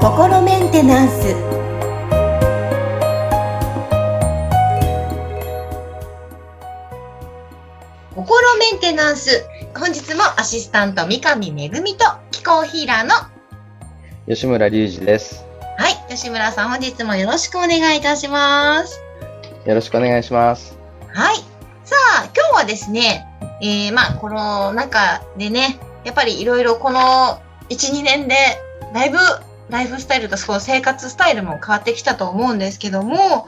心メンテナンス心メンテナンス本日もアシスタント三上恵と気候ヒーラーの吉村隆二です。はい吉村さん本日もよろしくお願いいたしますよろしくお願いします。はいさあ今日はですねえー、まあこの中でねやっぱりいろいろこの12年でだいぶライフスタイルとその生活スタイルも変わってきたと思うんですけども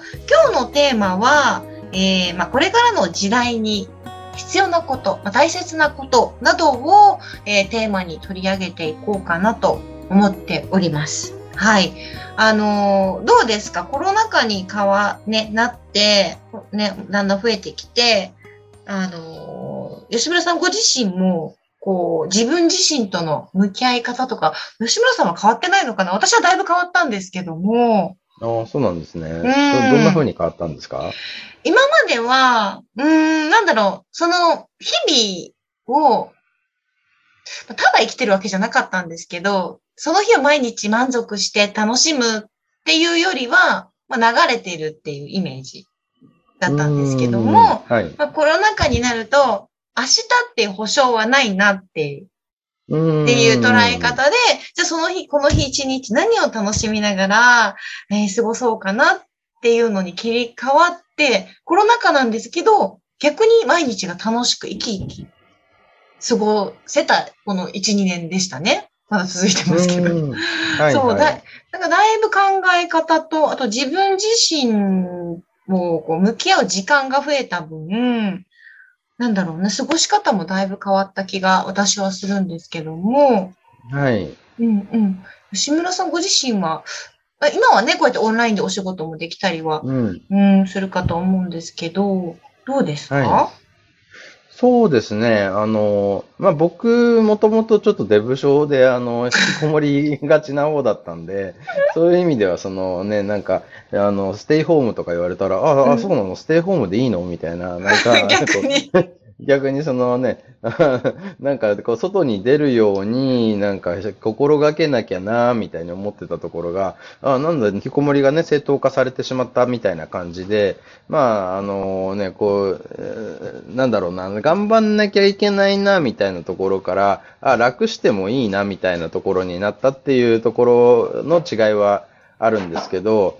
今日のテーマは、えーまあ、これからの時代に必要なこと、まあ、大切なことなどを、えーテーマに取り上げていこうかなと思っております。はい。あのーどうですか？コロナ禍に変わ、ね、なって、ね、だんだん増えてきて、あの吉村さんご自身も、こう、自分自身との向き合い方とか、吉村さんは変わってないのかな？私はだいぶ変わったんですけども、ああ、そうなんですね。どんどんな風に変わったんですか？今までは、うーん、なんだろう、その、日々を、ただ生きてるわけじゃなかったんですけど、その日を毎日満足して楽しむっていうよりは、まあ、流れてるっていうイメージだったんですけどうも、はい。まあ、コロナ禍になると、明日って保証はないなってっていう捉え方で、じゃあその日、この日一日何を楽しみながら、えー過ごそうかなっていうのに切り替わって、コロナ禍なんですけど、逆に毎日が楽しく生き生き過ごせたこの1、2年でしたね。まだ続いてますけど。うはい、そう、はい。だなんかだいぶ考え方と、あと自分自身もこう向き合う時間が増えた分、なんだろうね、過ごし方もだいぶ変わった気が私はするんですけども、はい。うんうん。吉村さんご自身は、あ今はね、こうやってオンラインでお仕事もできたりは、うん。うん、するかと思うんですけど、どうですか、はそうですね。あの、まあ、僕、もともとちょっとデブ症で、あの、引きこもりがちな方だったんで、そういう意味では、そのね、なんか、あの、ステイホームとか言われたら、あ、あ、うんそうなの？ステイホームでいいの？みたいな、なんか、逆に。逆にそのね、なんかこう外に出るように、なんか心がけなきゃな、みたいに思ってたところが、あなんだ、引きこもりがね、正当化されてしまったみたいな感じで、まあ、あのね、こう、なんだろうな、頑張んなきゃいけないな、みたいなところから、あ、楽してもいいな、みたいなところになったっていうところの違いはあるんですけど、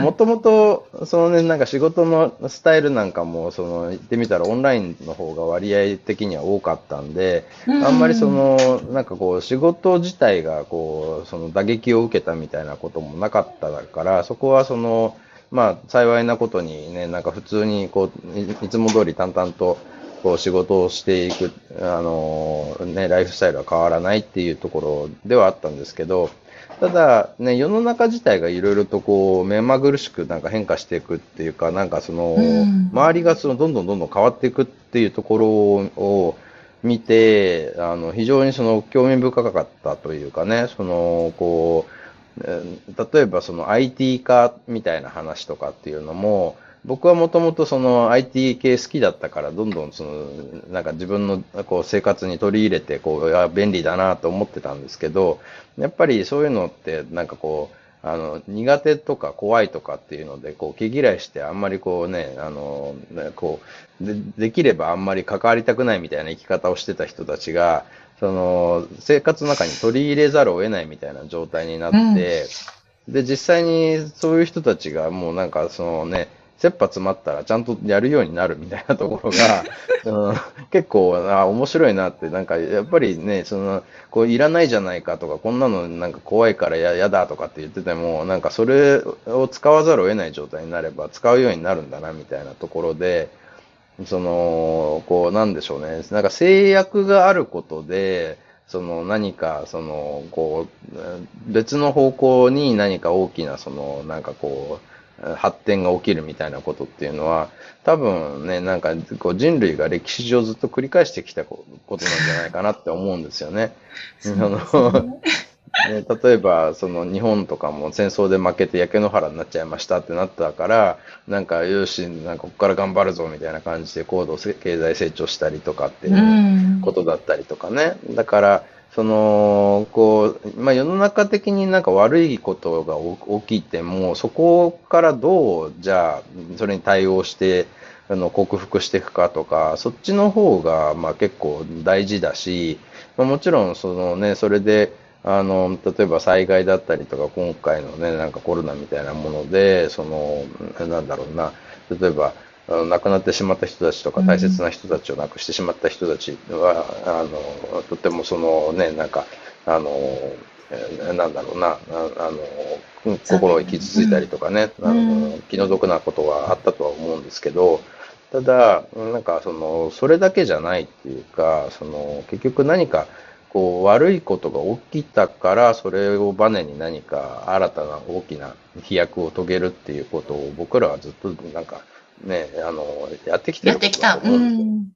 もともと、そのね、なんか仕事のスタイルなんかも、その、言ってみたらオンラインの方が割合的には多かったんで、あんまりその、なんかこう、仕事自体がこう、その打撃を受けたみたいなこともなかったから、そこはその、まあ、幸いなことにね、なんか普通にこう、いいつも通り淡々と、こう仕事をしていく、あのね、ライフスタイルは変わらないっていうところではあったんですけど、ただ、ね、世の中自体がいろいろとこう、目まぐるしくなんか変化していくっていうか、なんかその、うん。周りがそのどんどんどんどん変わっていくっていうところを見て、あの、非常にその興味深かったというかね、その、こう、えー例えばその IT 化みたいな話とかっていうのも、僕はもともとその IT 系好きだったから、どんどんその、なんか自分のこう生活に取り入れて、こう、便利だなと思ってたんですけど、やっぱりそういうのって、なんかこう、あの、苦手とか怖いとかっていうので、こう、毛嫌いしてあんまりこうね、あの、ねこう、で、できればあんまり関わりたくないみたいな生き方をしてた人たちが、その、生活の中に取り入れざるを得ないみたいな状態になって、で、実際にそういう人たちがもうなんかそのね、切羽詰まったらちゃんとやるようになるみたいなところが、うん、結構あ面白いなって、なんかやっぱりね、その、こういらないじゃないかとか、こんなのなんか怖いからややだとかって言ってても、なんかそれを使わざるを得ない状態になれば使うようになるんだなみたいなところで、その、こうなんでしょうね、なんか制約があることで、その何か、その、こう、別の方向に何か大きな、その、なんかこう、発展が起きるみたいなことっていうのは、多分ね、なんかこう人類が歴史上ずっと繰り返してきたことなんじゃないかなって思うんですよね。そうですね ね、例えば、その日本とかも戦争で負けて焼け野原になっちゃいましたってなったから、なんか、よし、なんかここから頑張るぞみたいな感じで高度経済成長したりとかっていうことだったりとかね。だから、その、こう、まあ、世の中的になんか悪いことが起きても、そこからどう、じゃあ、それに対応して、あの、克服していくかとか、そっちの方が、ま、結構大事だし、まあ、もちろん、そのね、それで、あの、例えば災害だったりとか、今回のね、なんかコロナみたいなもので、その、なんだろうな、例えば、亡くなってしまった人たちとか、大切な人たちを亡くしてしまった人たちは、うん、あの、とてもそのね、なんか、あの、なんだろうな、あの、心を傷ついたりとかね、うん、あの気の毒なことはあったとは思うんですけど、ただ、なんかその、それだけじゃないっていうか、その、結局何か、こう、悪いことが起きたから、それをバネに何か新たな大きな飛躍を遂げるっていうことを僕らはずっとなんかね、あの、やってきてるやってきた。うん。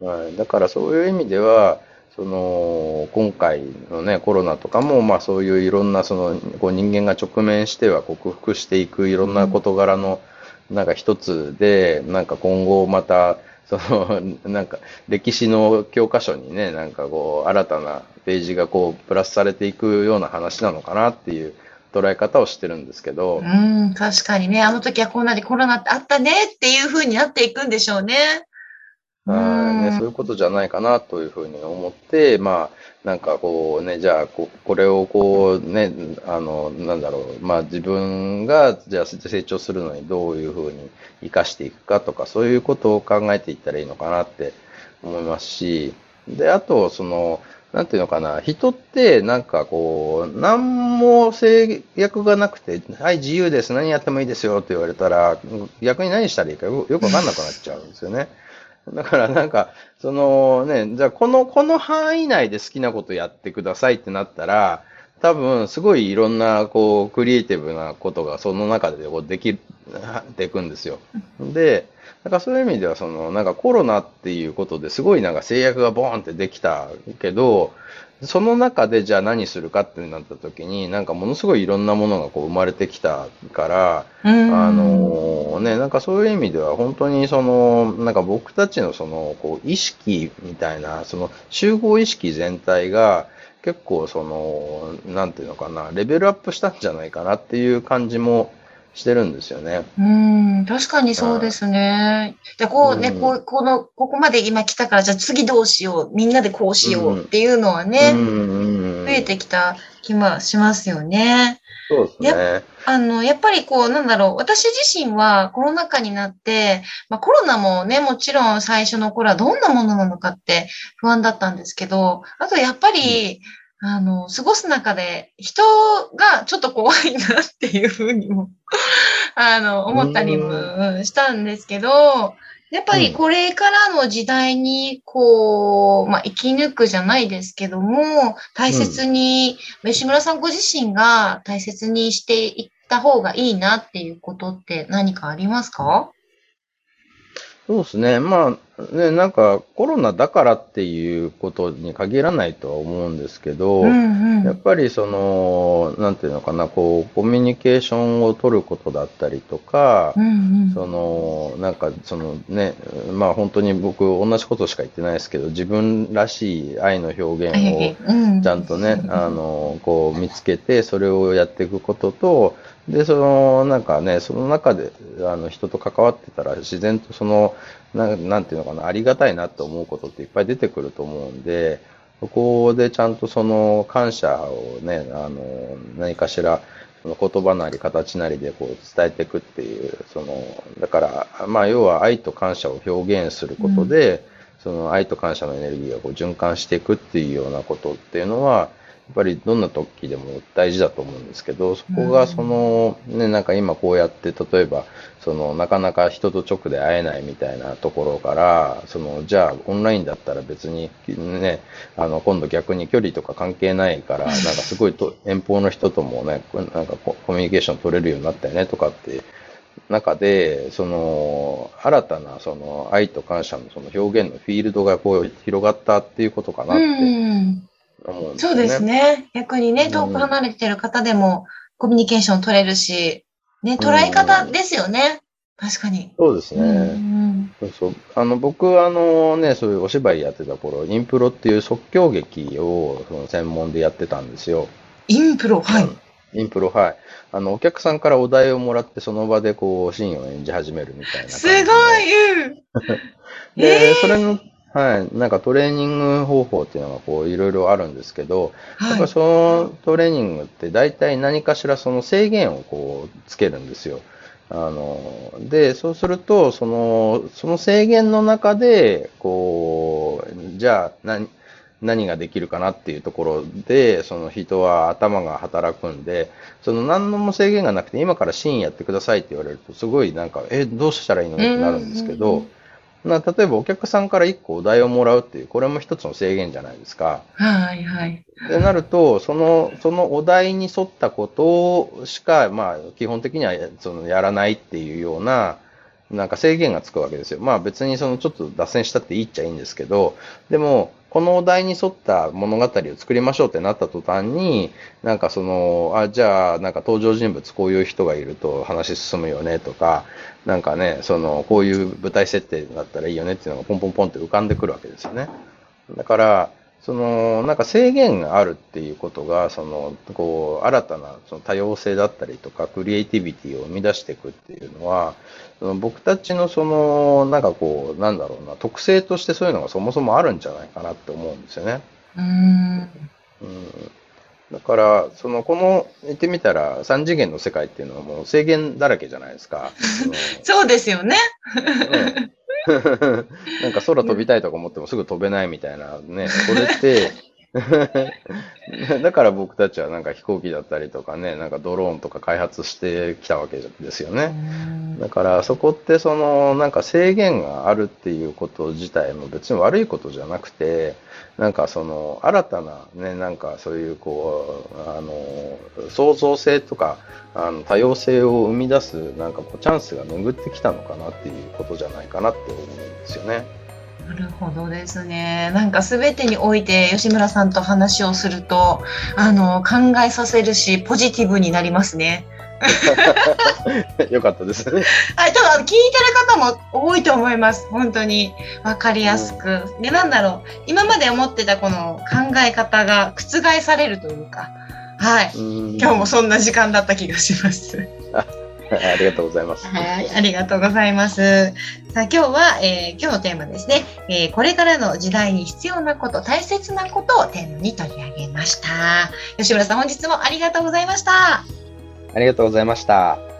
はい。だからそういう意味では、その、今回のね、コロナとかも、まあそういういろんな、その、こう人間が直面しては克服していくいろんな事柄の、なんか一つで、なんか今後また、その、なんか、歴史の教科書にね、なんかこう、新たなページがこう、プラスされていくような話なのかなっていう捉え方をしてるんですけど。うん、確かにね、あの時はこんなにコロナってあったねっていうふうになっていくんでしょうね。はい。ね、そういうことじゃないかなというふうに思って、まあ、なんかこうね、じゃあこ、これをこうね、あの、なんだろう、まあ自分が、じゃあ成長するのにどういうふうに活かしていくかとか、そういうことを考えていったらいいのかなって思いますし、で、あと、その、なんていうのかな、人ってなんかこう、何も制約がなくて、はい、自由です、何やってもいいですよって言われたら、逆に何したらいいかよくわかんなくなっちゃうんですよね。だからなんか、そのね、じゃあこの、この範囲内で好きなことやってくださいってなったら、多分すごいいろんなこう、クリエイティブなことがその中でこうできていくんですよ。で、だからそういう意味では、その、なんかコロナっていうことですごいなんか制約がボーンってできたけど、その中でじゃあ何するかってなった時に、なんかものすごいいろんなものがこう生まれてきたから、あのね、なんかそういう意味では本当にその、なんか僕たちのその、こう意識みたいな、その集合意識全体が結構その、なんていうのかな、レベルアップしたんじゃないかなっていう感じも、してるんですよね。うん、確かにそうですね。で、こうね、うん、こう、この、ここまで今来たから、じゃあ次どうしよう、みんなでこうしようっていうのはね、うん、増えてきた気もしますよね。そうですね。あの、やっぱりこう、なんだろう、私自身はコロナ禍になって、まあコロナもね、もちろん最初の頃はどんなものなのかって不安だったんですけど、あとやっぱり、あの、過ごす中で人がちょっと怖いなっていうふうにも あの、思ったりもしたんですけど、やっぱりこれからの時代に、こう、まあ、生き抜くじゃないですけども、大切に、うん、吉村さんご自身が大切にしていった方がいいなっていうことって何かありますか？そうですね。まあ、ね、なんかコロナだからっていうことに限らないとは思うんですけど、うんうん、やっぱりその、なんていうのかな、こう、コミュニケーションを取ることだったりとか、うんうん、その、なんかそのね、まあ本当に僕同じことしか言ってないですけど、自分らしい愛の表現をちゃんとね、うん、あの、こう見つけて、それをやっていくことと、で、その、なんかね、その中で、あの、人と関わってたら、自然とその、ななんていうのかな、ありがたいなと思うことっていっぱい出てくると思うんで、そこでちゃんとその感謝をね、あの、何かしら、その言葉なり形なりでこう伝えていくっていう、その、だから、まあ、要は愛と感謝を表現することで、うん、その愛と感謝のエネルギーがこう循環していくっていうようなことっていうのは、ぱりどんな時でも大事だと思うんですけど、そこがその、ね、なんか今こうやって、例えば、その、なかなか人と直で会えないみたいなところから、その、じゃあオンラインだったら別にね、あの、今度逆に距離とか関係ないから、なんかすごいと遠方の人ともね、なんかコミュニケーション取れるようになったよねとかって中で、その、新たな、その、愛と感謝のその表現のフィールドがこう広がったっていうことかなって思うんですよね。そうですね。逆にね、うん遠く離れてる方でもコミュニケーション取れるし、ね、捉え方ですよね。確かに。そうですね。うんそうそう。あの、僕、あのね、そういうお芝居やってた頃、インプロっていう即興劇をその専門でやってたんですよ。インプロ、はい。インプロ、はい。あの、お客さんからお題をもらって、その場でこう、シーンを演じ始めるみたいなすで。ごい、う えーそれの、はい、なんかトレーニング方法っていうのがこう、いろいろあるんですけど、やっはいぱり。そのトレーニングって大体何かしらその制限をこうつけるんですよ。あの、で、そうすると、その、その制限の中で、こう、じゃあ何、何ができるかなっていうところで、その人は頭が働くんで、その何のも制限がなくて、今からシーンやってくださいって言われると、すごいなんか、え、どうしたらいいのってなるんですけどうんうんうん、な例えばお客さんから1個お題をもらうっていう、これも一つの制限じゃないですか。はい、はい。ってなると、その、そのお題に沿ったことしか、まあ、基本的にはそのやらないっていうような、なんか制限がつくわけですよ。まあ別にそのちょっと脱線したっていいっちゃいいんですけど、でも、このお題に沿った物語を作りましょうってなった途端に、なんかその、あ、じゃあ、なんか登場人物こういう人がいると話進むよねとか、なんかね、その、こういう舞台設定だったらいいよねっていうのがポンポンポンって浮かんでくるわけですよね。だから、その、なんか制限があるっていうことが、その、こう、新たなその多様性だったりとか、クリエイティビティを生み出していくっていうのは、その僕たちのその、なんかこう、なんだろうな、特性としてそういうのがそもそもあるんじゃないかなって思うんですよね。うーん。うん。だから、その、この、言ってみたら、三次元の世界っていうのはもう制限だらけじゃないですか。そうですよね。うん なんか空飛びたいとか思ってもすぐ飛べないみたいなね、それって、だから僕たちはなんか飛行機だったりとかね、なんかドローンとか開発してきたわけですよね。だからそこってそのなんか制限があるっていうこと自体も別に悪いことじゃなくて、なんかその新たなね、なんかそういうこう、あの、創造性とか、あの多様性を生み出すなんかこうチャンスが巡ってきたのかなっていうことじゃないかなって思うんですよね。なるほどですね。なんか全てにおいて吉村さんと話をすると、あの、考えさせるし、ポジティブになりますね。よかったですね。はい、多分聞いてる方も多いと思います。本当に。わかりやすく。で、なんだろう。今まで思ってたこの考え方が覆されるというか。はい。今日もそんな時間だった気がします。ありがとうございます。はい、ありがとうございます。さあ、今日は、えー今日のテーマですね、えーこれからの時代に必要なこと、大切なことをテーマに取り上げました。吉村さん、本日もありがとうございました。ありがとうございました。